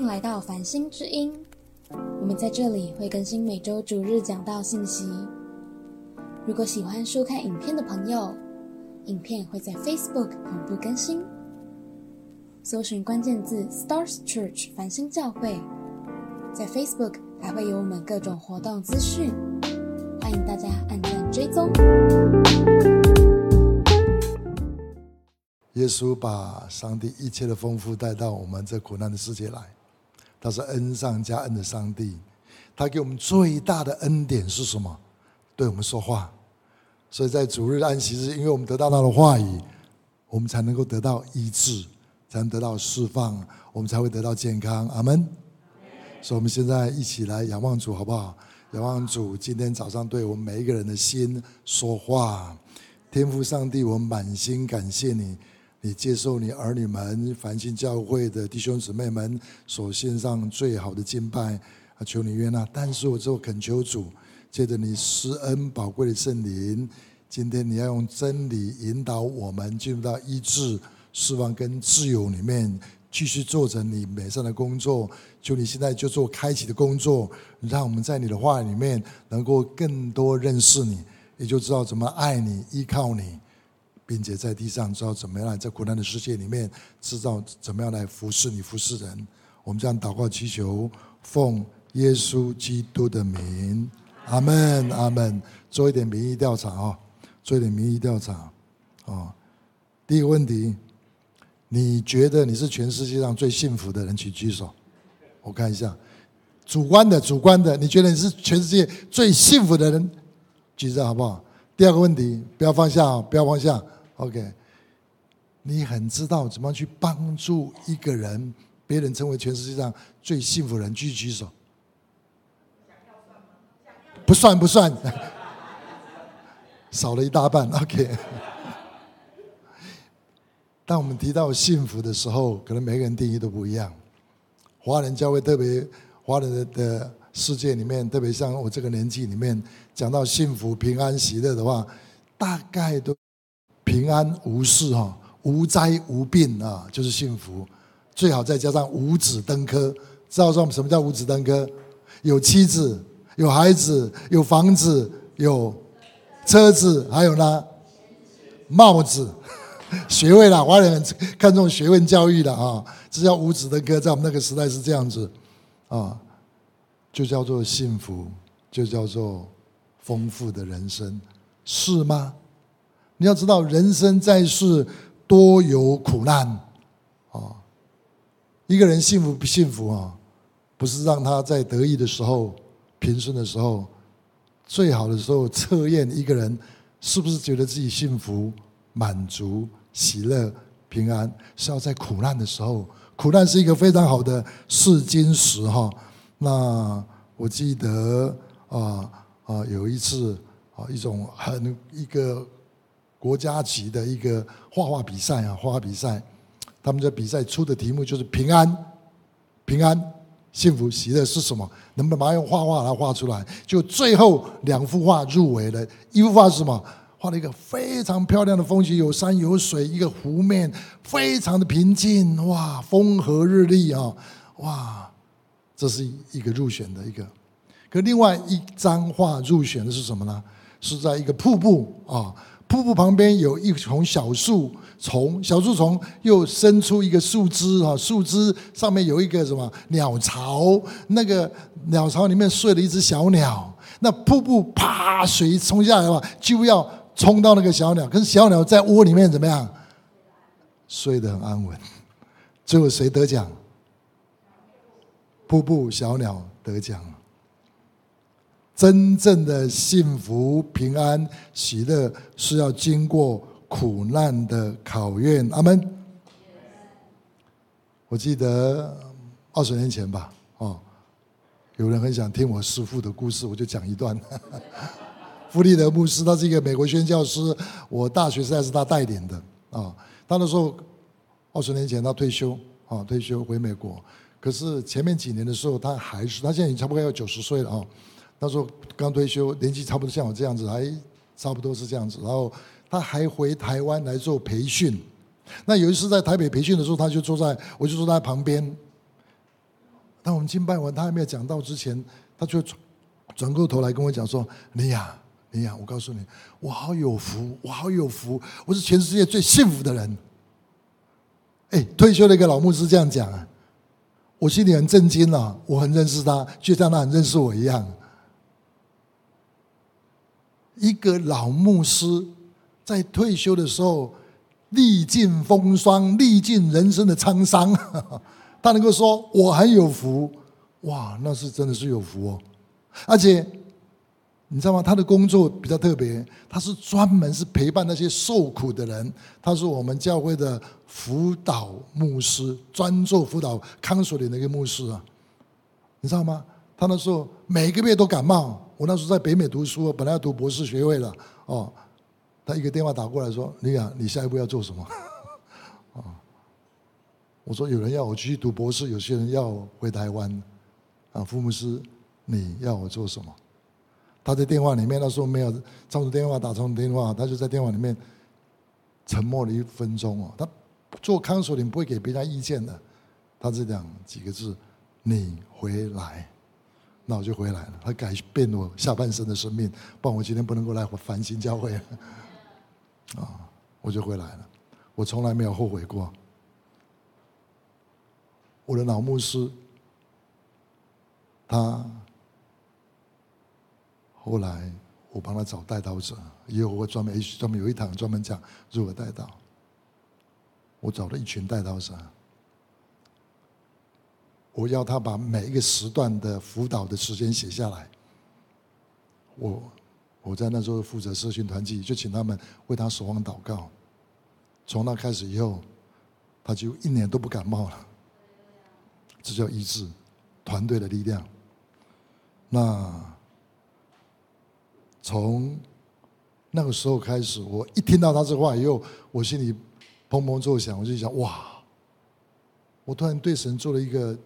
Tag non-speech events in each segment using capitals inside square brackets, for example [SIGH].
迎来到繁星之音。我们在这里会更新每周主日讲道信息。如果喜欢收看影片的朋友，影片会在 Facebook 同步更新。搜寻关键字 “Stars Church” 繁星教会，在 Facebook 还会有我们各种活动资讯，欢迎大家按赞追踪。耶稣把上帝一切的丰富带到我们这苦难的世界来，他是恩上加恩的上帝。他给我们最大的恩典是什么？对我们说话。所以在主日安息日，因为我们得到他的话语，我们才能够得到医治，才能得到释放，我们才会得到健康。阿门。所以，我们现在一起来仰望主，好不好？仰望主，今天早上对我们每一个人的心说话。天父上帝，我满心感谢你。你接受你儿女们繁星教会的弟兄姊妹们所献上最好的敬拜啊！求你悦纳。但是我之后恳求主，借着你施恩宝贵的圣灵，今天你要用真理引导我们进入到医治、释放跟自由里面，继续做着你美善的工作。求你现在就做开启的工作，让我们在你的话里面能够更多认识你，也就知道怎么爱你、依靠你。并且在地上知道怎么样在苦难的世界里面知道怎么样来服侍你服侍人。我们这样祷告祈求，奉耶稣基督的名，阿门阿门。做一点民意调查啊，做一点民意调查啊。第一个问题，你觉得你是全世界上最幸福的人？请举手，我看一下。主观的，主观的，你觉得你是全世界最幸福的人？举手好不好？第二个问题，不要放下，不要放下。OK，你很知道怎么去帮助一个人，别人成为全世界上最幸福人，举举手。不算不算，[LAUGHS] 少了一大半。OK，当我们提到幸福的时候，可能每个人定义都不一样。华人教会特别，华人的的世界里面，特别像我这个年纪里面，讲到幸福、平安、喜乐的话，大概都。平安无事哈，无灾无病啊，就是幸福。最好再加上五子登科，知道说什么叫五子登科？有妻子，有孩子，有房子，有车子，还有呢，帽子、[LAUGHS] 学位啦。华人看重学问教育的啊，这叫五子登科，在我们那个时代是这样子啊，就叫做幸福，就叫做丰富的人生，是吗？你要知道，人生在世多有苦难啊！一个人幸福不幸福啊？不是让他在得意的时候、平顺的时候、最好的时候 [LAUGHS] 测验一个人是不是觉得自己幸福、满足、喜乐、平安，是要在苦难的时候。苦难是一个非常好的试金石哈。那我记得啊啊，有一次啊，一种很一个。国家级的一个画画比赛啊，画画比赛，他们在比赛出的题目就是平安、平安、幸福、喜乐是什么？能不能把它用画画来画出来？就最后两幅画入围了，一幅画是什么？画了一个非常漂亮的风景，有山有水，一个湖面非常的平静，哇，风和日丽啊，哇，这是一个入选的一个。可另外一张画入选的是什么呢？是在一个瀑布啊。瀑布旁边有一丛小树丛，小树丛又伸出一个树枝哈，树枝上面有一个什么鸟巢，那个鸟巢里面睡了一只小鸟。那瀑布啪水冲下来的话，就要冲到那个小鸟，可是小鸟在窝里面怎么样？睡得很安稳。最后谁得奖？瀑布小鸟得奖。真正的幸福、平安、喜乐是要经过苦难的考验。阿门。我记得二十年前吧，哦，有人很想听我师父的故事，我就讲一段。[LAUGHS] 弗利德牧师，他是一个美国宣教师，我大学时代是他带领的啊。他那时候二十年前他退休啊，退休回美国。可是前面几年的时候，他还是他现在已经差不多要九十岁了啊。他说刚退休，年纪差不多像我这样子，还差不多是这样子。然后他还回台湾来做培训。那有一次在台北培训的时候，他就坐在，我就坐在旁边。当我们敬拜完，他还没有讲到之前，他就转转过头来跟我讲说：“你呀，你呀，我告诉你，我好有福，我好有福，我是全世界最幸福的人。” [LAUGHS] 哎，退休的一个老牧师这样讲啊，我心里很震惊了。我很认识他，就像他很认识我一样。一个老牧师在退休的时候，历尽风霜，历尽人生的沧桑，他能够说我很有福，哇，那是真的是有福哦，而且。你知道吗？他的工作比较特别，他是专门是陪伴那些受苦的人。他是我们教会的辅导牧师，专做辅导康索林的一个牧师啊。你知道吗？他那时候每个月都感冒。我那时候在北美读书，本来要读博士学位了。哦，他一个电话打过来说：“李亚，你下一步要做什么？”啊，[LAUGHS] 我说：“有人要我继续读博士，有些人要回台湾。”啊，副牧师，你要我做什么？他在电话里面，他说没有长途电话打长途电话，他就在电话里面沉默了一分钟哦。他做康索林不会给别人意见的，他只讲几个字：“你回来。”那我就回来了。他改变我下半生的生命，不然我今天不能够来繁星教会啊！我就回来了。我从来没有后悔过。我的老牧师，他。后来我帮他找带刀者，也有我专门专门有一堂专门讲如何带刀。我找了一群带刀者，我要他把每一个时段的辅导的时间写下来。我我在那时候负责社群团体，就请他们为他守望祷告。从那开始以后，他就一年都不感冒了。这叫医治团队的力量。那。从那个时候开始，我一听到他这话以后，我心里砰砰作响，我就想：哇！我突然对神做了一个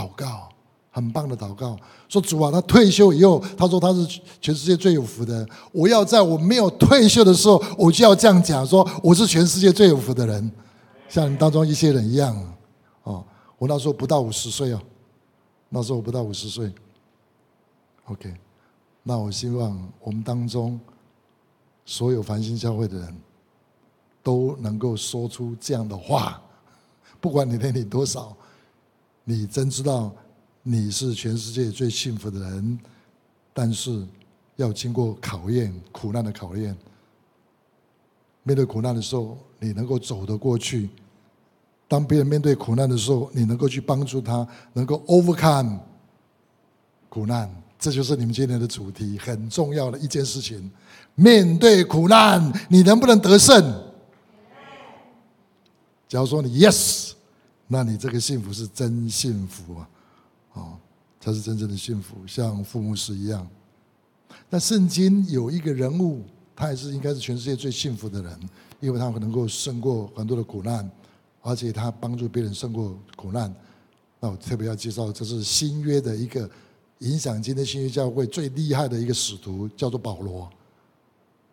祷告，很棒的祷告，说主啊，他退休以后，他说他是全世界最有福的。我要在我没有退休的时候，我就要这样讲，说我是全世界最有福的人，像你当中一些人一样。哦，我那时候不到五十岁哦，那时候我不到五十岁。OK。那我希望我们当中所有繁星教会的人都能够说出这样的话，不管你年龄多少，你真知道你是全世界最幸福的人，但是要经过考验、苦难的考验。面对苦难的时候，你能够走得过去；当别人面对苦难的时候，你能够去帮助他，能够 overcome 苦难。这就是你们今天的主题，很重要的一件事情。面对苦难，你能不能得胜？假如说你 yes，那你这个幸福是真幸福啊！哦，才是真正的幸福，像父母是一样。那圣经有一个人物，他也是应该是全世界最幸福的人，因为他能够胜过很多的苦难，而且他帮助别人胜过苦难。那我特别要介绍，这是新约的一个。影响今天新约教会最厉害的一个使徒叫做保罗，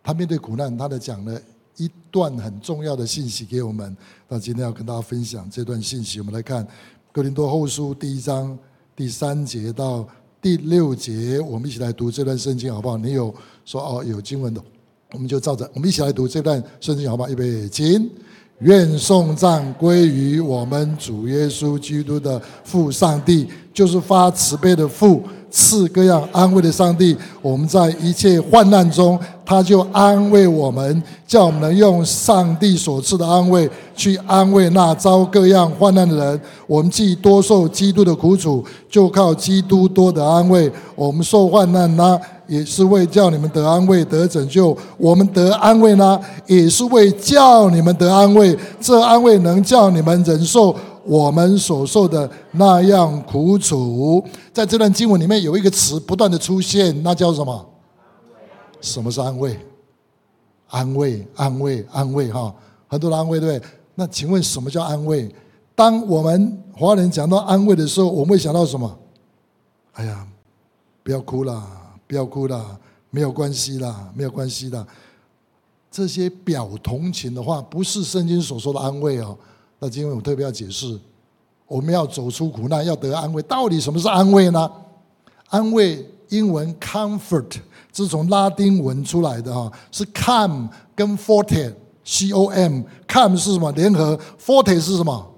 他面对苦难，他的讲了一段很重要的信息给我们。那今天要跟大家分享这段信息，我们来看哥林多后书第一章第三节到第六节，我们一起来读这段圣经好不好？你有说哦有经文的，我们就照着，我们一起来读这段圣经好不好？预备，请。愿颂赞归于我们主耶稣基督的父上帝，就是发慈悲的父，赐各样安慰的上帝。我们在一切患难中，他就安慰我们，叫我们能用上帝所赐的安慰去安慰那遭各样患难的人。我们既多受基督的苦楚，就靠基督多的安慰。我们受患难呢？也是为叫你们得安慰、得拯救。我们得安慰呢，也是为叫你们得安慰。这安慰能叫你们忍受我们所受的那样苦楚。在这段经文里面有一个词不断的出现，那叫什么？什么是安慰？安慰，安慰，安慰！哈，很多的安慰，对不对？那请问什么叫安慰？当我们华人讲到安慰的时候，我们会想到什么？哎呀，不要哭了。不要哭了，没有关系啦，没有关系的。这些表同情的话，不是圣经所说的安慰哦。那今天我特别要解释，我们要走出苦难，要得安慰。到底什么是安慰呢？安慰英文 comfort 这是从拉丁文出来的哈，是 calm 跟 forte c o m com 是什么联合？forte 是什么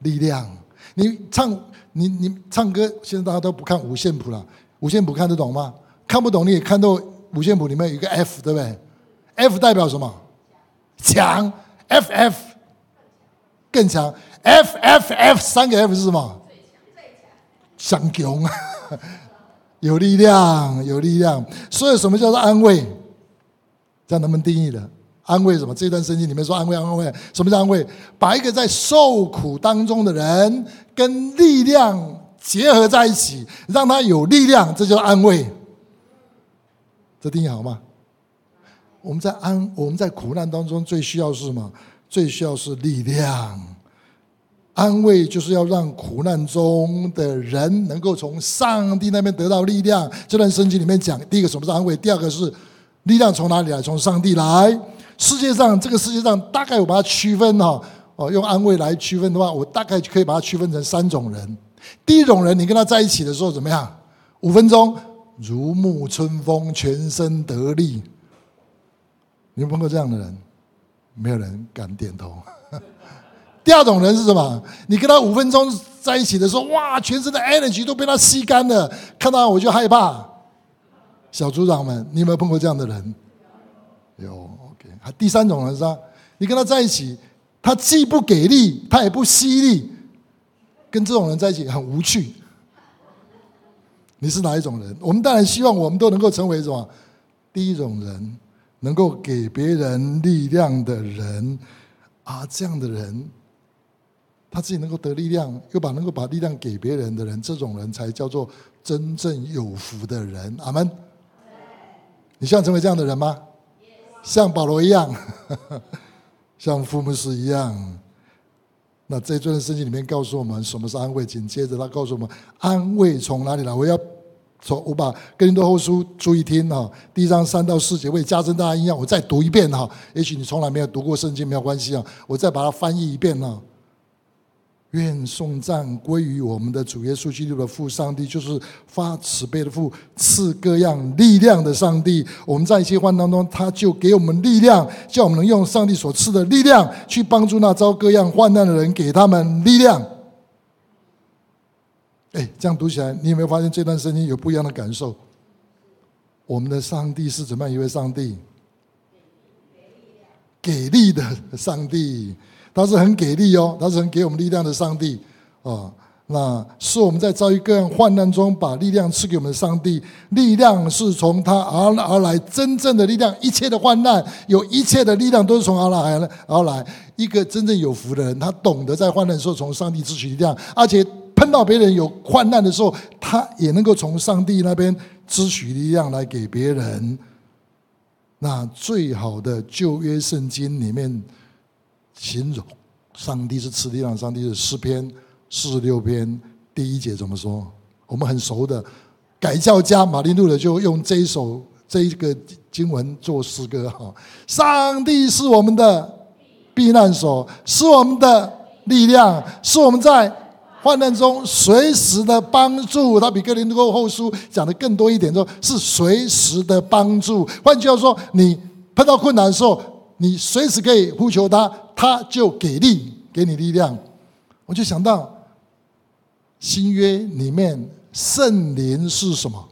力量？你唱你你唱歌，现在大家都不看五线谱了，五线谱看得懂吗？看不懂你也看到五线谱里面有一个 F，对不对？F 代表什么？强，F F 更强，F F F 三个 F 是什么？强，强，[LAUGHS] 有力量，有力量。所以什么叫做安慰？这样能不能定义的？安慰什么？这段圣经里面说安慰，安慰。什么叫安慰？把一个在受苦当中的人跟力量结合在一起，让他有力量，这叫安慰。这定义好吗？我们在安，我们在苦难当中最需要是什么？最需要是力量。安慰就是要让苦难中的人能够从上帝那边得到力量。这段圣经里面讲，第一个什么是安慰？第二个是力量从哪里来？从上帝来。世界上这个世界上大概我把它区分哈哦，用安慰来区分的话，我大概可以把它区分成三种人。第一种人，你跟他在一起的时候怎么样？五分钟如沐春风，全身得力。你有碰过这样的人？没有人敢点头。[LAUGHS] 第二种人是什么？你跟他五分钟在一起的时候，哇，全身的 energy 都被他吸干了，看到我就害怕。小组长们，你有没有碰过这样的人？有，OK。第三种人是吧？你跟他在一起，他既不给力，他也不吸力，跟这种人在一起很无趣。你是哪一种人？我们当然希望我们都能够成为什么？第一种人。能够给别人力量的人啊，这样的人，他自己能够得力量，又把能够把力量给别人的人，这种人才叫做真正有福的人。阿门。你希望成为这样的人吗？像保罗一样，[LAUGHS] 像福姆斯一样。那这一段圣经里面告诉我们什么是安慰，紧接着他告诉我们安慰从哪里来。我要。从，我把《哥林多后书》注意听哈，第一章三到四节，为加深大家印象，我再读一遍哈。也许你从来没有读过圣经，没有关系啊，我再把它翻译一遍呢。愿颂赞归于我们的主耶稣基督的父上帝，就是发慈悲的父，赐各样力量的上帝。我们在一切患当中，他就给我们力量，叫我们能用上帝所赐的力量去帮助那遭各样患难的人，给他们力量。哎，这样读起来，你有没有发现这段圣经有不一样的感受？我们的上帝是怎么样一位上帝？给力的上帝，他是很给力哦，他是很给我们力量的上帝啊。那是我们在遭遇各样患难中，把力量赐给我们的上帝。力量是从他而而来，真正的力量，一切的患难，有一切的力量都是从阿拉来而来。一个真正有福的人，他懂得在患难的时候从上帝汲取力量，而且。碰到别人有患难的时候，他也能够从上帝那边支取力量来给别人。那最好的旧约圣经里面形容上帝是赐力量，上帝是诗篇四十六篇第一节怎么说？我们很熟的改教家马丁路德就用这一首这一个经文做诗歌哈。上帝是我们的避难所，是我们的力量，是我们在。患难中随时的帮助，他比格林多后书讲的更多一点，说是随时的帮助。换句话说，你碰到困难的时候，你随时可以呼求他，他就给力，给你力量。我就想到新约里面圣灵是什么？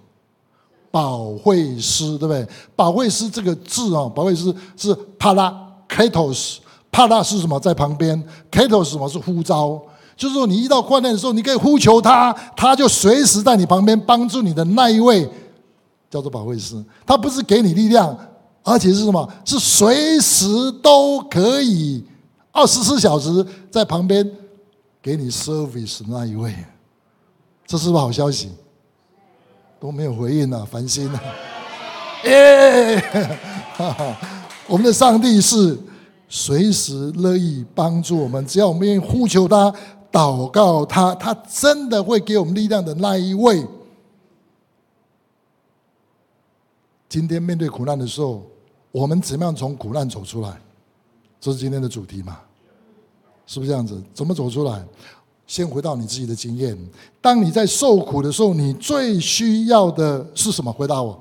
保惠师，对不对？保惠师这个字啊，保惠师是帕拉 （katos），帕拉是什么？在旁边，katos 什么是呼召？就是说，你遇到困难的时候，你可以呼求他，他就随时在你旁边帮助你的那一位，叫做保惠师。他不是给你力量，而且是什么？是随时都可以，二十四小时在旁边给你 service 那一位。这是不是好消息？都没有回应呢，烦心了。耶！[LAUGHS] 我们的上帝是随时乐意帮助我们，只要我们愿意呼求他。祷告他，他真的会给我们力量的那一位。今天面对苦难的时候，我们怎么样从苦难走出来？这是今天的主题嘛？是不是这样子？怎么走出来？先回到你自己的经验。当你在受苦的时候，你最需要的是什么？回答我。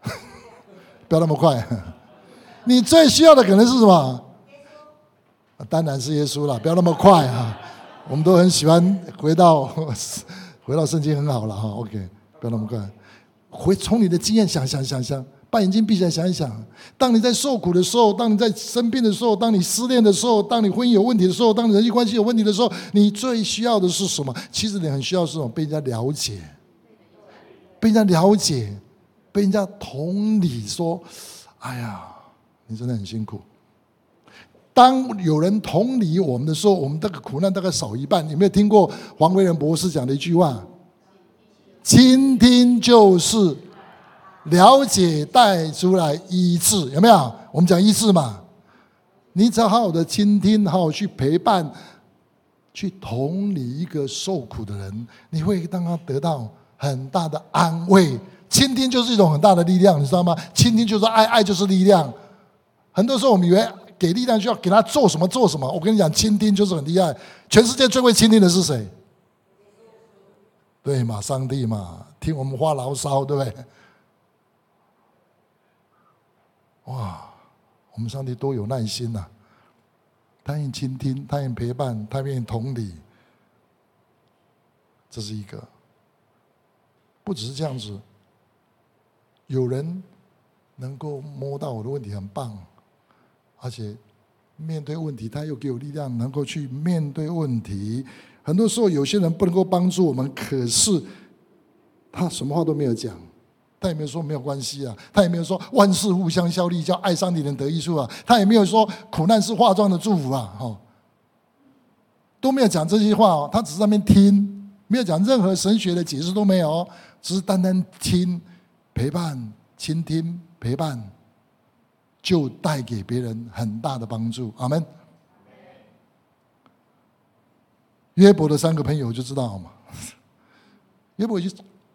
[LAUGHS] 不要那么快。你最需要的可能是什么？当然是耶稣了。不要那么快啊！我们都很喜欢回到回到圣经，很好了哈。OK，不要那么快。回从你的经验想想想想。把眼睛闭起来想一想，当你在受苦的时候，当你在生病的时候，当你失恋的时候，当你婚姻有问题的时候，当你人际关系有问题的时候，你最需要的是什么？其实你很需要是什么？被人家了解，被人家了解，被人家同理说：“哎呀，你真的很辛苦。”当有人同理我们的时候，我们这个苦难大概少一半。有没有听过黄维仁博士讲的一句话？倾听就是。了解带出来医治有没有？我们讲医治嘛，你只要好好的倾听，好好去陪伴，去同理一个受苦的人，你会让他得到很大的安慰。倾听就是一种很大的力量，你知道吗？倾听就是爱，爱就是力量。很多时候我们以为给力量就要给他做什么做什么，我跟你讲，倾听就是很厉害。全世界最会倾听的是谁？对嘛，上帝嘛，听我们发牢骚，对不对？哇，我们上帝多有耐心呐！他愿意倾听，他愿意陪伴，他愿意同理。这是一个，不只是这样子。有人能够摸到我的问题，很棒。而且面对问题，他又给我力量，能够去面对问题。很多时候，有些人不能够帮助我们，可是他什么话都没有讲。他也没有说没有关系啊，他也没有说万事互相效力，叫爱上帝人得益处啊，他也没有说苦难是化妆的祝福啊，哈，都没有讲这些话哦，他只是在那边听，没有讲任何神学的解释都没有，只是单单听、陪伴、倾听、陪伴，就带给别人很大的帮助。阿门。约伯的三个朋友就知道嘛，[LAUGHS] 约伯就。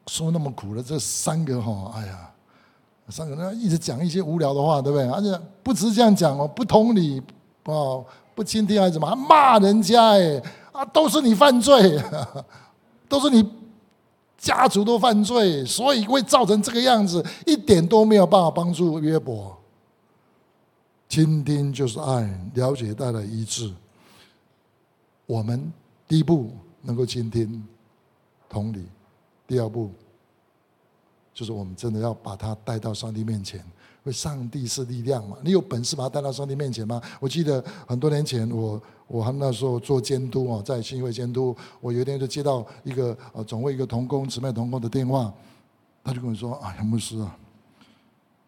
说那么苦了这三个哈，哎呀，三个人一直讲一些无聊的话，对不对？而且不只是这样讲哦，不同理哦，不倾听还是什么，还骂人家哎啊，都是你犯罪，[LAUGHS] 都是你家族都犯罪，所以会造成这个样子，一点都没有办法帮助约伯。倾听就是爱，了解带来医治。我们第一步能够倾听，同理。第二步，就是我们真的要把他带到上帝面前，因为上帝是力量嘛。你有本事把他带到上帝面前吗？我记得很多年前，我我还那时候做监督哦，在新会监督，我有一天就接到一个呃总会一个同工姊妹同工的电话，他就跟我说：“啊，杨牧师啊，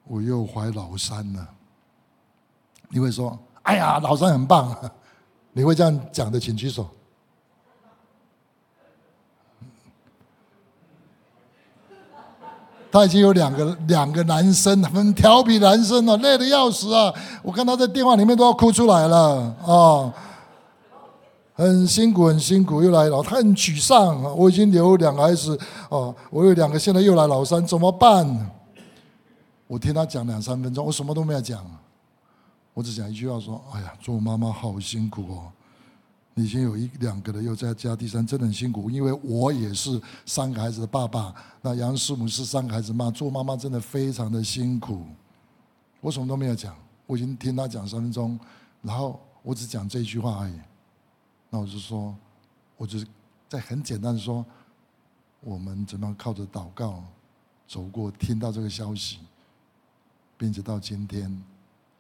我又怀老三了。”你会说：“哎呀，老三很棒。”你会这样讲的，请举手。他已经有两个两个男生，很调皮男生了，累得要死啊！我看他在电话里面都要哭出来了啊，很辛苦，很辛苦，又来了，他很沮丧。我已经留两个孩子哦，我有两个，现在又来老三，怎么办？我听他讲两三分钟，我什么都没有讲，我只讲一句话说：“哎呀，做妈妈好辛苦哦。”已经有一两个了，又再加第三，真的很辛苦。因为我也是三个孩子的爸爸，那杨师母是三个孩子妈，做妈妈真的非常的辛苦。我什么都没有讲，我已经听他讲三分钟，然后我只讲这一句话而已。那我就说，我就是在很简单的说，我们怎么样靠着祷告走过，听到这个消息，并且到今天，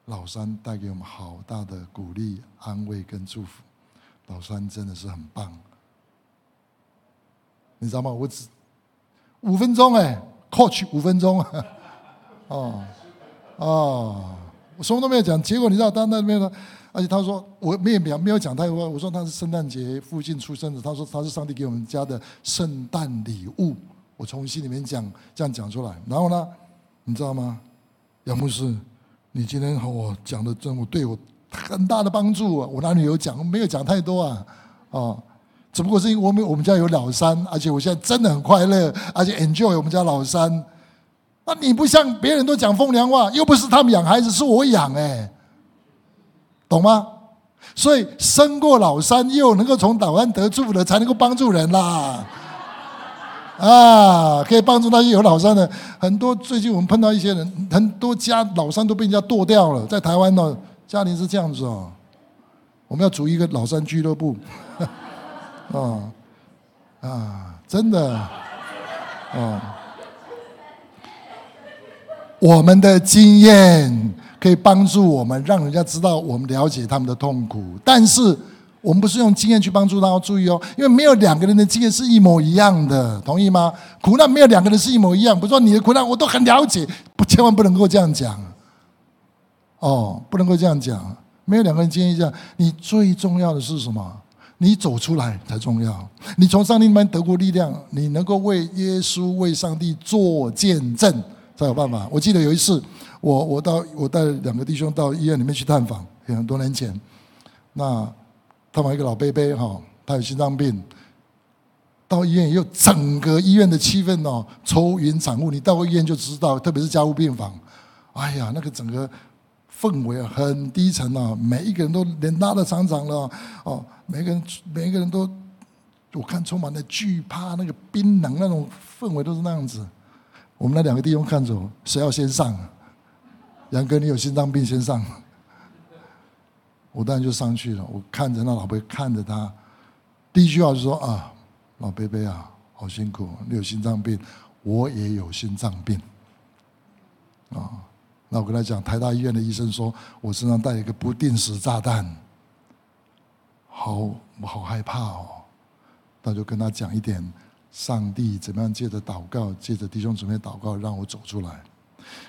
老三带给我们好大的鼓励、安慰跟祝福。老三真的是很棒，你知道吗？我只五分钟哎，coach 五分钟，[LAUGHS] 哦哦，我什么都没有讲。结果你知道他那边呢？而且他说我没有没有讲太多。我说他是圣诞节附近出生的，他说他是上帝给我们家的圣诞礼物。我从心里面讲这样讲出来。然后呢，你知道吗？杨牧师，你今天和我讲的真，我对我。很大的帮助，我哪里有讲？没有讲太多啊，哦，只不过是因为我们我们家有老三，而且我现在真的很快乐，而且 enjoy 我们家老三。那你不像别人都讲风凉话，又不是他们养孩子，是我养，哎，懂吗？所以生过老三，又能够从台湾得助的，才能够帮助人啦。啊，可以帮助那些有老三的。很多最近我们碰到一些人，很多家老三都被人家剁掉了。在台湾呢，家庭是这样子哦。我们要组一个老山俱乐部。啊 [LAUGHS] 啊，真的啊。我们的经验可以帮助我们，让人家知道我们了解他们的痛苦。但是我们不是用经验去帮助他，要注意哦，因为没有两个人的经验是一模一样的，同意吗？苦难没有两个人是一模一样。不是说你的苦难我都很了解，不，千万不能够这样讲。哦，不能够这样讲，没有两个人经验一样。你最重要的是什么？你走出来才重要。你从上帝那边得过力量，你能够为耶稣、为上帝做见证。才有办法。我记得有一次，我我到我带两个弟兄到医院里面去探访，很多年前。那探访一个老伯伯哈，他有心脏病。到医院以后，整个医院的气氛哦，愁云惨雾。你到过医院就知道，特别是加护病房，哎呀，那个整个氛围啊，很低沉啊。每一个人都脸拉的长长的哦，每个人每一个人都，我看充满了惧怕，那个冰冷那种氛围都是那样子。我们那两个弟兄看着我，谁要先上？杨哥，你有心脏病，先上。我当然就上去了。我看着那老伯，看着他，第一句话就说：“啊，老伯伯啊，好辛苦，你有心脏病，我也有心脏病。”啊，那我跟他讲，台大医院的医生说我身上带一个不定时炸弹，好，我好害怕哦。那就跟他讲一点。上帝怎么样借着祷告，借着弟兄姊妹祷告，让我走出来。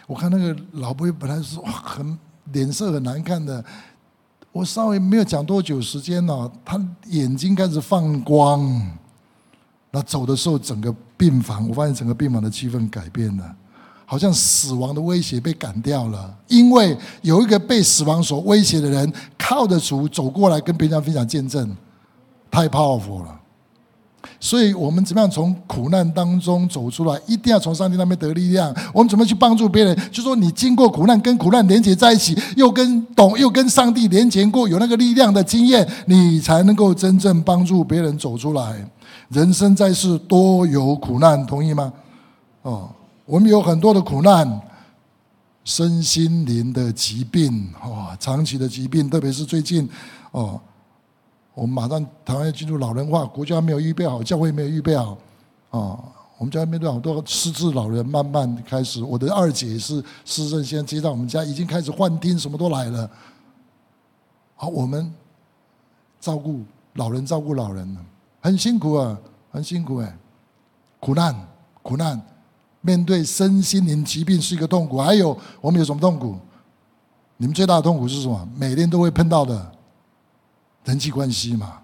我看那个老伯本来是哇，很脸色很难看的。我稍微没有讲多久时间呢，他眼睛开始放光。那走的时候，整个病房，我发现整个病房的气氛改变了，好像死亡的威胁被赶掉了。因为有一个被死亡所威胁的人，靠着主走过来跟别人分享见证，太 powerful 了。所以我们怎么样从苦难当中走出来？一定要从上帝那边得力量。我们怎么去帮助别人？就说你经过苦难，跟苦难连接在一起，又跟懂，又跟上帝连接过，有那个力量的经验，你才能够真正帮助别人走出来。人生在世多有苦难，同意吗？哦，我们有很多的苦难，身心灵的疾病，哇，长期的疾病，特别是最近，哦。我们马上台湾要进入老人化，国家没有预备好，教会没有预备好，啊，我们家面对好多失智老人，慢慢开始。我的二姐是失智，现在接到我们家，已经开始幻听，什么都来了。好，我们照顾老人，照顾老人，很辛苦啊，很辛苦哎，苦难，苦难，面对身心灵疾病是一个痛苦。还有我们有什么痛苦？你们最大的痛苦是什么？每天都会碰到的。人际关系嘛，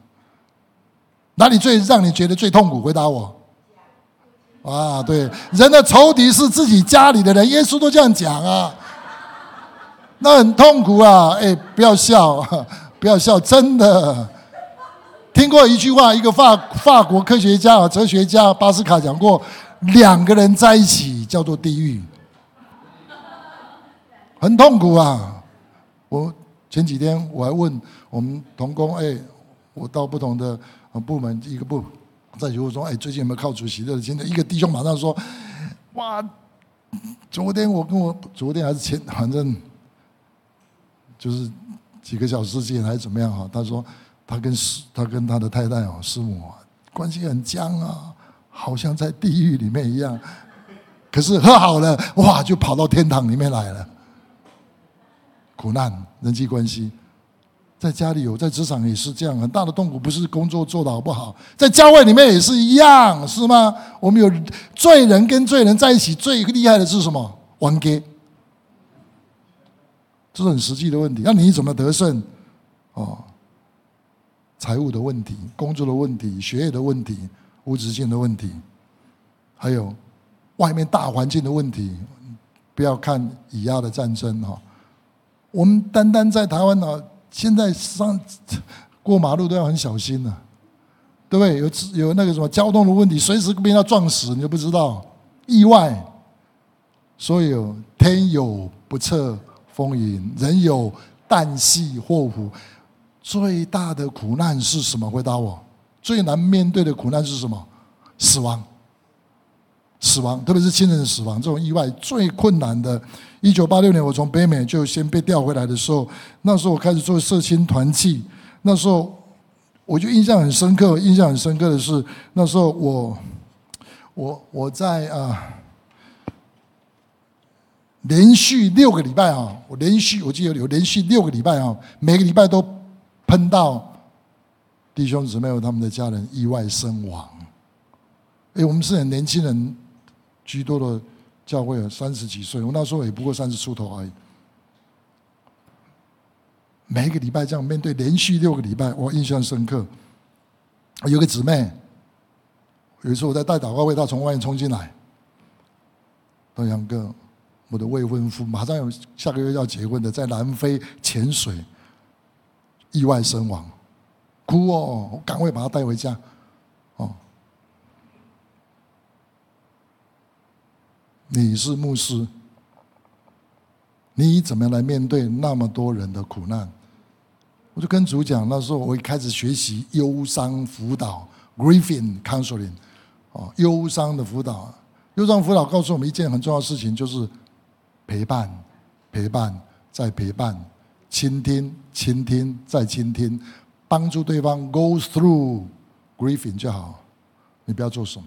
哪里最让你觉得最痛苦？回答我。啊，对，人的仇敌是自己家里的人，耶稣都这样讲啊。那很痛苦啊！哎，不要笑，[LAUGHS] 不要笑，真的。听过一句话，一个法法国科学家，哲学家巴斯卡讲过，两个人在一起叫做地狱，很痛苦啊。我。前几天我还问我们同工，哎，我到不同的部门一个部在就说，哎，最近有没有靠主席的？今天一个弟兄马上说，哇，昨天我跟我昨天还是前，反正就是几个小时前还是怎么样哈？他说他跟师他跟他的太太哦师母啊关系很僵啊，好像在地狱里面一样，可是和好了，哇，就跑到天堂里面来了。苦难、人际关系，在家里有，在职场也是这样，很大的痛苦。不是工作做的好不好，在教会里面也是一样，是吗？我们有罪人跟罪人在一起，最厉害的是什么？玩给，这是很实际的问题。那你怎么得胜？哦，财务的问题、工作的问题、学业的问题、物质性的问题，还有外面大环境的问题。不要看以亚的战争哈。我们单单在台湾呢，现在上过马路都要很小心呢，对不对？有有那个什么交通的问题，随时被人撞死，你都不知道意外。所以天有不测风云，人有旦夕祸福。最大的苦难是什么？回答我，最难面对的苦难是什么？死亡。死亡，特别是亲人的死亡，这种意外最困难的。一九八六年，我从北美就先被调回来的时候，那时候我开始做社青团契，那时候我就印象很深刻。印象很深刻的是，那时候我我我在啊，连续六个礼拜啊，我连续我记得有连续六个礼拜啊，每个礼拜都喷到弟兄姊妹和他们的家人意外身亡。哎，我们是很年轻人。居多的教会有，三十几岁，我那时候也不过三十出头而已。每一个礼拜这样面对，连续六个礼拜，我印象深刻。有个姊妹，有一次我在带祷告会，她从外面冲进来，说：“杨哥，我的未婚夫马上有下个月要结婚的，在南非潜水意外身亡，哭哦，我赶快把他带回家。”哦。你是牧师，你怎么样来面对那么多人的苦难？我就跟主讲，那时候我一开始学习忧伤辅导 （grieving counseling），哦，忧伤的辅导，忧伤辅导告诉我们一件很重要的事情，就是陪伴、陪伴再陪伴，倾听、倾听再倾听，帮助对方 go through grieving 就好，你不要做什么。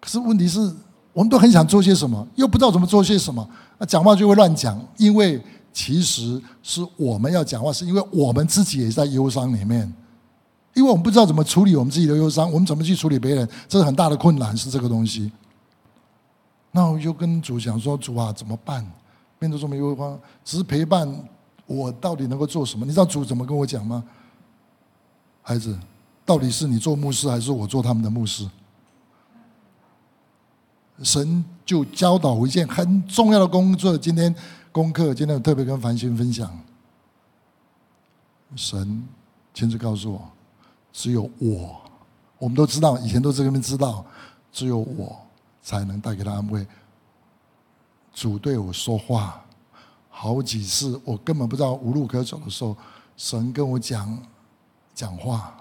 可是问题是。我们都很想做些什么，又不知道怎么做些什么，那讲话就会乱讲。因为其实是我们要讲话，是因为我们自己也在忧伤里面，因为我们不知道怎么处理我们自己的忧伤，我们怎么去处理别人，这是很大的困难，是这个东西。那我就跟主讲说：“主啊，怎么办？面对这么忧伤，只是陪伴，我到底能够做什么？你知道主怎么跟我讲吗？孩子，到底是你做牧师，还是我做他们的牧师？”神就教导我一件很重要的工作。今天功课，今天我特别跟繁星分享。神亲自告诉我，只有我，我们都知道，以前都这边知道，只有我才能带给他安慰。主对我说话，好几次我根本不知道无路可走的时候，神跟我讲讲话。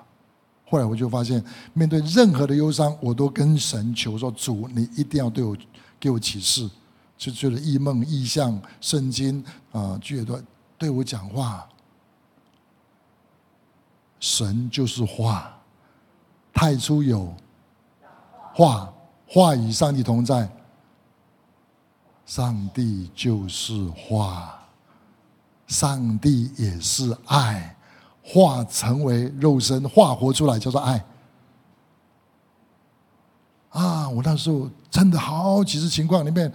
后来我就发现，面对任何的忧伤，我都跟神求说：“主，你一定要对我给我启示，就觉得异梦、异象、圣经啊，觉得对我讲话。神就是话，太初有话，话与上帝同在，上帝就是话，上帝也是爱。”化成为肉身，化活出来叫做爱。啊！我那时候真的好几次情况里面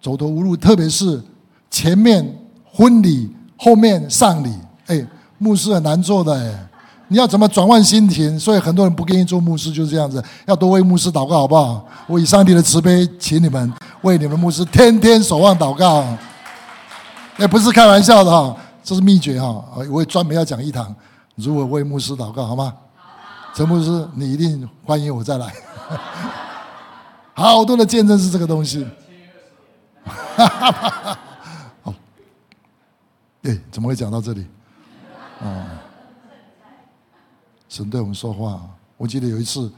走投无路，特别是前面婚礼，后面丧礼。哎，牧师很难做的哎，你要怎么转换心情？所以很多人不愿意做牧师，就是这样子。要多为牧师祷告，好不好？我以上帝的慈悲，请你们为你们牧师天天守望祷告。也不是开玩笑的哈。这是秘诀哈！我也专门要讲一堂，如果为牧师祷告，好吗？陈牧师，你一定欢迎我再来。[LAUGHS] 好多的见证是这个东西。[LAUGHS] 好，对，怎么会讲到这里？哦，神对我们说话。我记得有一次，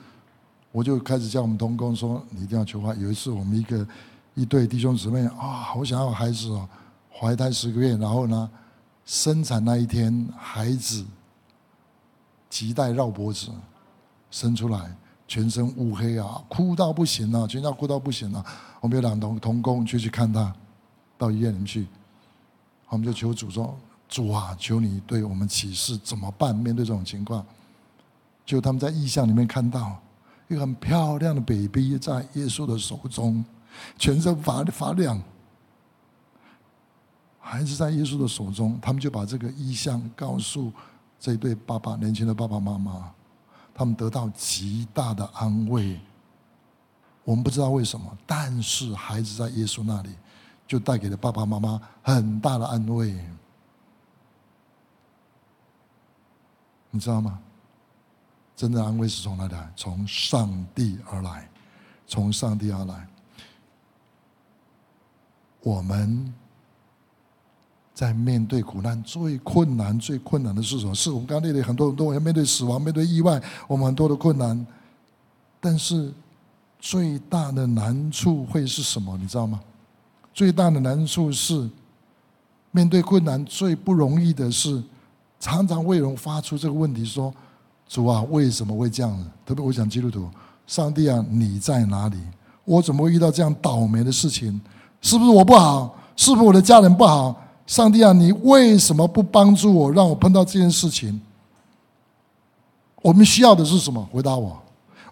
我就开始叫我们同工说：“你一定要求话。”有一次，我们一个一对弟兄姊妹啊，好想要孩子哦，怀胎十个月，然后呢？生产那一天，孩子脐带绕脖子，生出来，全身乌黑啊，哭到不行了，全家哭到不行了。我们有两同同工就去看他，到医院里面去，我们就求主说：“主啊，求你对我们启示怎么办？面对这种情况。”就他们在意象里面看到一个很漂亮的 baby 在耶稣的手中，全身发发亮。孩子在耶稣的手中，他们就把这个意向告诉这对爸爸年轻的爸爸妈妈，他们得到极大的安慰。我们不知道为什么，但是孩子在耶稣那里，就带给了爸爸妈妈很大的安慰。你知道吗？真的安慰是从哪里来？从上帝而来，从上帝而来。我们。在面对苦难最困难、最困难的是什么？是我们刚刚列的很多很多，要面对死亡、面对意外，我们很多的困难。但是最大的难处会是什么？你知道吗？最大的难处是面对困难最不容易的是，常常会有人发出这个问题说：“主啊，为什么会这样？”特别我讲基督徒，上帝啊，你在哪里？我怎么会遇到这样倒霉的事情？是不是我不好？是不是我的家人不好？上帝啊，你为什么不帮助我，让我碰到这件事情？我们需要的是什么？回答我。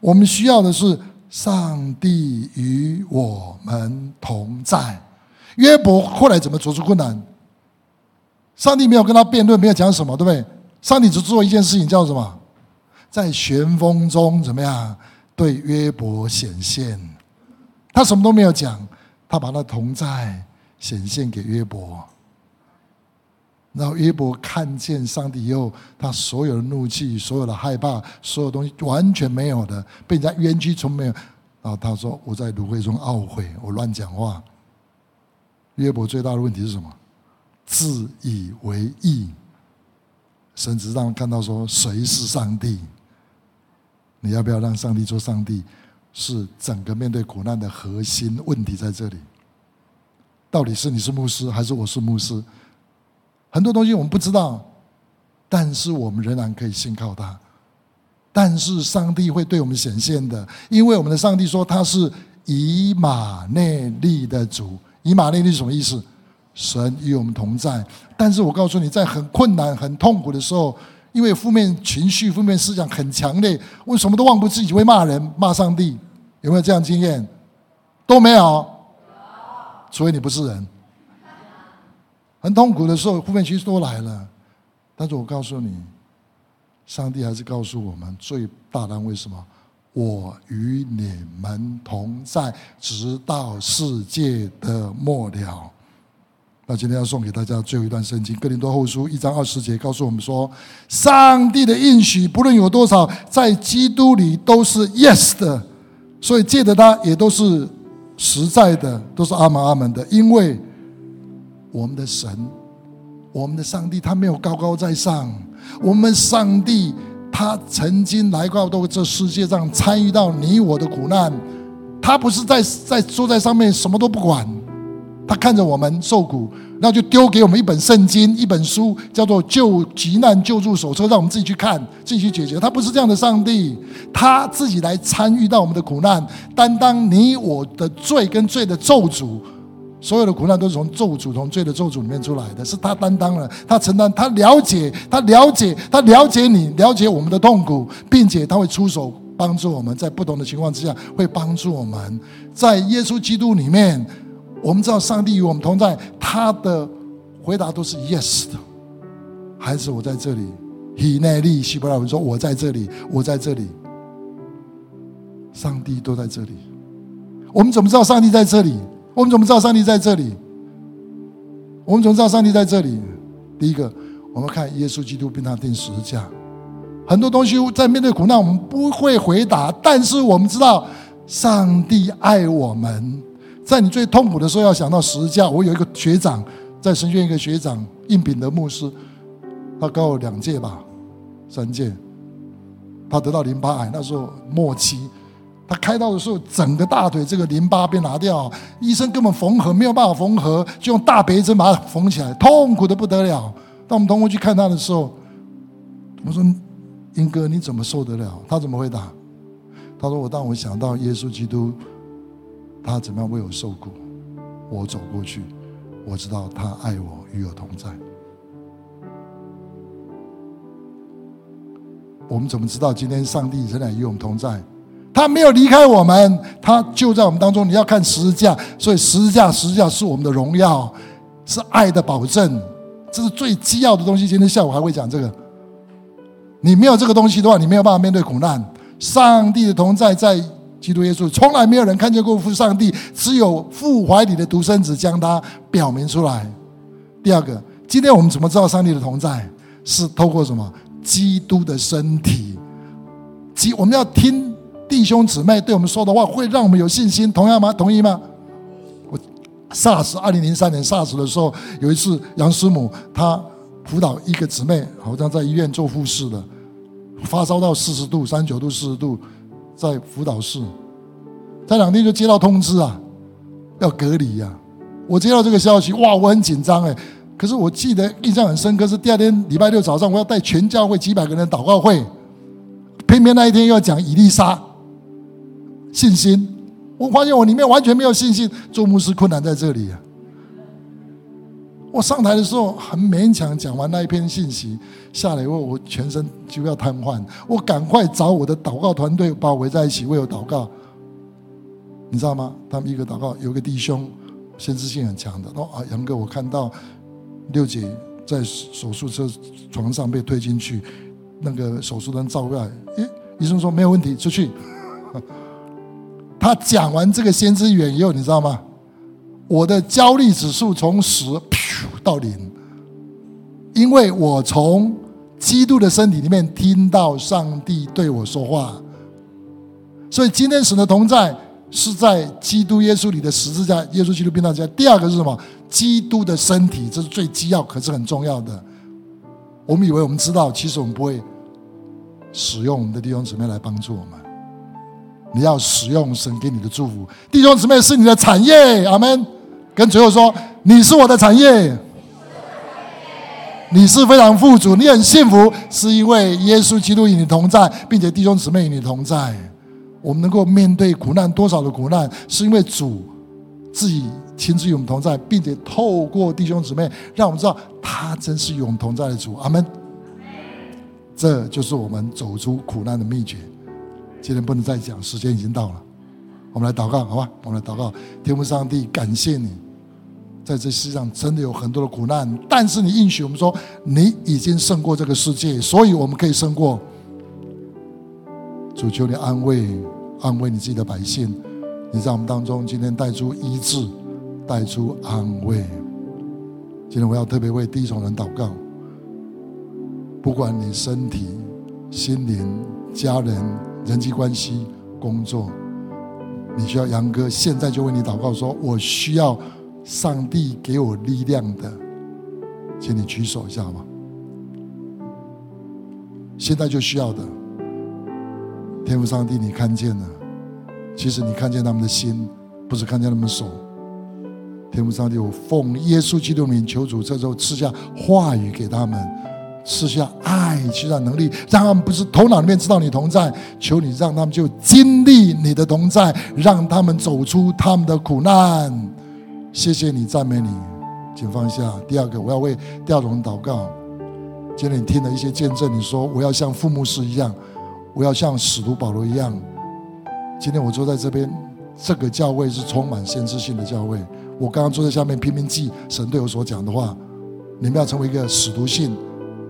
我们需要的是上帝与我们同在。约伯后来怎么走出困难？上帝没有跟他辩论，没有讲什么，对不对？上帝只做一件事情，叫什么？在旋风中怎么样对约伯显现？他什么都没有讲，他把他同在显现给约伯。然后约伯看见上帝以后，他所有的怒气、所有的害怕、所有东西完全没有的，被人家冤屈，从没有。然后他说：“我在芦荟中懊悔，我乱讲话。”约伯最大的问题是什么？自以为意。甚至让看到说谁是上帝？你要不要让上帝做上帝？是整个面对苦难的核心问题在这里。到底是你是牧师，还是我是牧师？很多东西我们不知道，但是我们仍然可以信靠他。但是上帝会对我们显现的，因为我们的上帝说他是以马内利的主。以马内利什么意思？神与我们同在。但是我告诉你，在很困难、很痛苦的时候，因为负面情绪、负面思想很强烈，为什么都忘不自己会骂人、骂上帝？有没有这样经验？都没有，除非你不是人。很痛苦的时候，负面情绪都来了。但是我告诉你，上帝还是告诉我们最大的安慰：什么？我与你们同在，直到世界的末了。那今天要送给大家最后一段圣经，《哥林多后书》一章二十节，告诉我们说：上帝的应许，不论有多少，在基督里都是 yes 的。所以借的他，也都是实在的，都是阿门阿门的，因为。我们的神，我们的上帝，他没有高高在上。我们上帝，他曾经来过到这世界上，参与到你我的苦难。他不是在在坐在上面什么都不管，他看着我们受苦，然后就丢给我们一本圣经，一本书，叫做《救急难救助手册》，让我们自己去看，自己去解决。他不是这样的上帝，他自己来参与到我们的苦难，担当你我的罪跟罪的咒诅。所有的苦难都是从咒诅、从罪的咒诅里面出来的，是他担当了，他承担，他了解，他了解，他了解你，了解我们的痛苦，并且他会出手帮助我们，在不同的情况之下会帮助我们。在耶稣基督里面，我们知道上帝与我们同在，他的回答都是 yes 的。孩子，我在这里。以内利希伯来文说：“我在这里，我在这里。”上帝都在这里。我们怎么知道上帝在这里？我们怎么知道上帝在这里？我们怎么知道上帝在这里？第一个，我们看耶稣基督并他定十字架。很多东西在面对苦难，我们不会回答，但是我们知道上帝爱我们。在你最痛苦的时候，要想到十字架。我有一个学长，在神学院一个学长应品的牧师，他高我两届吧，三届。他得到淋巴癌，那时候末期。他开刀的时候，整个大腿这个淋巴被拿掉，医生根本缝合没有办法缝合，就用大别针把它缝起来，痛苦的不得了。当我们同工去看他的时候，我说：“英哥，你怎么受得了？”他怎么回答？他说：“我当我想到耶稣基督，他怎么样为我受苦，我走过去，我知道他爱我，与我同在。”我们怎么知道今天上帝仍然与我们同在？他没有离开我们，他就在我们当中。你要看十字架，所以十字架，十字架是我们的荣耀，是爱的保证，这是最基要的东西。今天下午还会讲这个。你没有这个东西的话，你没有办法面对苦难。上帝的同在在基督耶稣，从来没有人看见过父上帝，只有父怀里的独生子将他表明出来。第二个，今天我们怎么知道上帝的同在？是透过什么？基督的身体。基，我们要听。弟兄姊妹对我们说的话，会让我们有信心，同样吗？同意吗？我 SARS 二零零三年 SARS 的时候，有一次杨师母她辅导一个姊妹，好像在医院做护士的，发烧到四十度、三九度、四十度，在辅导室，在两天就接到通知啊，要隔离呀。我接到这个消息，哇，我很紧张哎。可是我记得印象很深刻，是第二天礼拜六早上，我要带全教会几百个人祷告会，偏偏那一天要讲以丽莎信心。我发现我里面完全没有信心，做牧师困难在这里啊！我上台的时候很勉强讲完那一篇信息，下来以后我全身就要瘫痪，我赶快找我的祷告团队把我围在一起为我祷告。你知道吗？他们一个祷告，有个弟兄先知性很强的，说啊，杨哥，我看到六姐在手术车床上被推进去，那个手术灯照过来，诶，医生说没有问题，出去。他讲完这个先知语以后，你知道吗？我的焦虑指数从十到零，因为我从基督的身体里面听到上帝对我说话。所以今天神的同在是在基督耶稣里的十字架，耶稣基督变大家。第二个是什么？基督的身体，这是最基要，可是很重要的。我们以为我们知道，其实我们不会使用我们的弟兄姊妹来帮助我们。你要使用神给你的祝福，弟兄姊妹是你的产业，阿门。跟最后说，你是我的产业，你是非常富足，你很幸福，是因为耶稣基督与你同在，并且弟兄姊妹与你同在。我们能够面对苦难，多少的苦难，是因为主自己亲自与我们同在，并且透过弟兄姊妹，让我们知道他真是与我们同在的主，阿门。这就是我们走出苦难的秘诀。今天不能再讲，时间已经到了。我们来祷告，好吧？我们来祷告，天父上帝，感谢你，在这世上真的有很多的苦难，但是你应许我们说，你已经胜过这个世界，所以我们可以胜过。主求你安慰，安慰你自己的百姓，你在我们当中今天带出医治，带出安慰。今天我要特别为第一种人祷告，不管你身体、心灵、家人。人际关系、工作，你需要杨哥现在就为你祷告，说我需要上帝给我力量的，请你举手一下好吗？现在就需要的，天父上帝，你看见了，其实你看见他们的心，不是看见他们手。天父上帝，我奉耶稣基督名求主，这时候赐下话语给他们。赐下爱，赐下能力，让他们不是头脑里面知道你同在，求你让他们就经历你的同在，让他们走出他们的苦难。谢谢你，赞美你，请放下。第二个，我要为第二种祷告。今天你听了一些见证，你说我要像父牧师一样，我要像使徒保罗一样。今天我坐在这边，这个教会是充满先知性的教会。我刚刚坐在下面拼命记神对我所讲的话。你们要成为一个使徒性。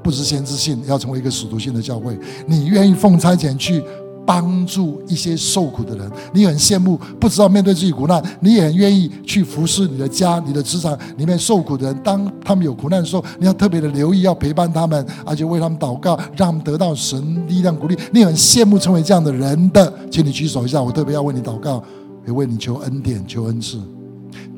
不是先知性，要成为一个使徒性的教会。你愿意奉差遣去帮助一些受苦的人，你很羡慕，不知道面对自己苦难，你也很愿意去服侍你的家、你的职场里面受苦的人。当他们有苦难的时候，你要特别的留意，要陪伴他们，而且为他们祷告，让他们得到神力量鼓励。你很羡慕成为这样的人的，请你举手一下，我特别要为你祷告，也为你求恩典、求恩赐。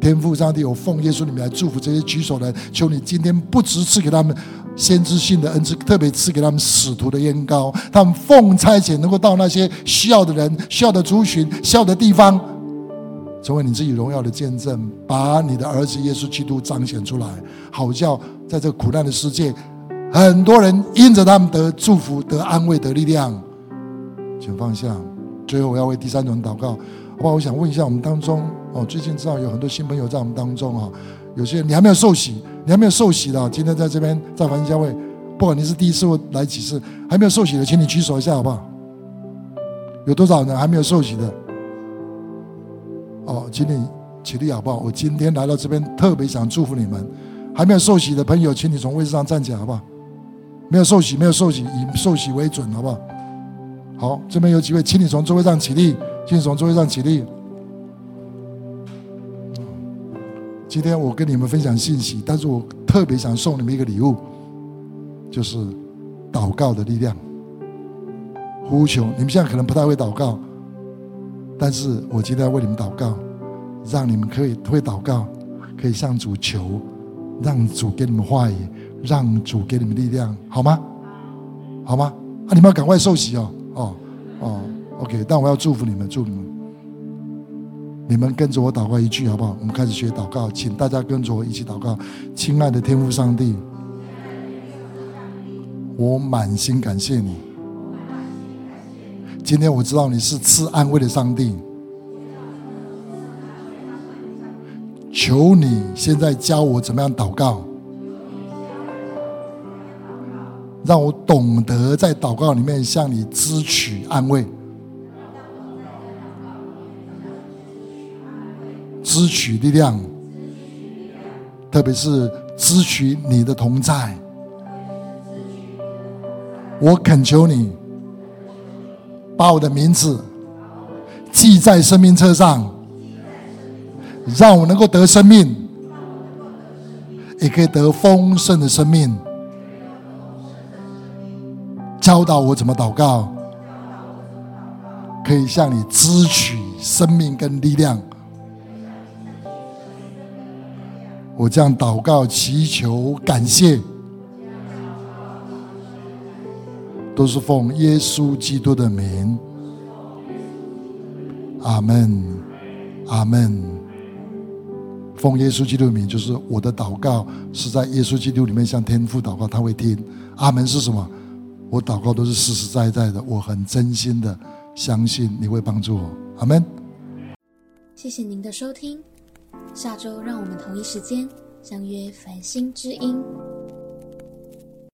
天父上帝，我奉耶稣里面来祝福这些举手的，求你今天不只赐给他们。先知性的恩赐，特别赐给他们使徒的恩膏，他们奉差遣能够到那些需要的人、需要的族群、需要的地方，成为你自己荣耀的见证，把你的儿子耶稣基督彰显出来，好叫在这苦难的世界，很多人因着他们得祝福、得安慰、得力量。请放下。最后，我要为第三种祷告。好吧？我想问一下我们当中哦，最近知道有很多新朋友在我们当中啊。有些你还没有受洗，你还没有受洗的，今天在这边在凡教会，不管你是第一次或来几次，还没有受洗的，请你举手一下好不好？有多少人还没有受洗的？哦，请你起立好不好？我今天来到这边，特别想祝福你们。还没有受洗的朋友，请你从位置上站起来好不好？没有受洗，没有受洗，以受洗为准好不好？好，这边有几位，请你从座位上起立，请你从座位上起立。今天我跟你们分享信息，但是我特别想送你们一个礼物，就是祷告的力量。呼求，你们现在可能不太会祷告，但是我今天要为你们祷告，让你们可以会祷告，可以向主求，让主给你们话语，让主给你们力量，好吗？好吗？啊，你们要赶快受洗哦，哦，哦，OK。但我要祝福你们，祝你们，你们跟着我祷告一句好不好？我们开始学祷告，请大家跟着我一起祷告。亲爱的天父上帝，我满心感谢你。今天我知道你是赐安慰的上帝。求你现在教我怎么样祷告，让我懂得在祷告里面向你支取安慰，支取力量，特别是支取你的同在。我恳求你，把我的名字记在生命册上。让我能够得生命，也可以得丰盛的生命。教导我怎么祷告，可以向你支取生命跟力量。我这样祷告、祈求、感谢，都是奉耶稣基督的名。阿门，阿门。奉耶稣基督的名，就是我的祷告是在耶稣基督里面向天父祷告，他会听。阿门是什么？我祷告都是实实在在的，我很真心的相信你会帮助我。阿门。谢谢您的收听，下周让我们同一时间相约繁星之音。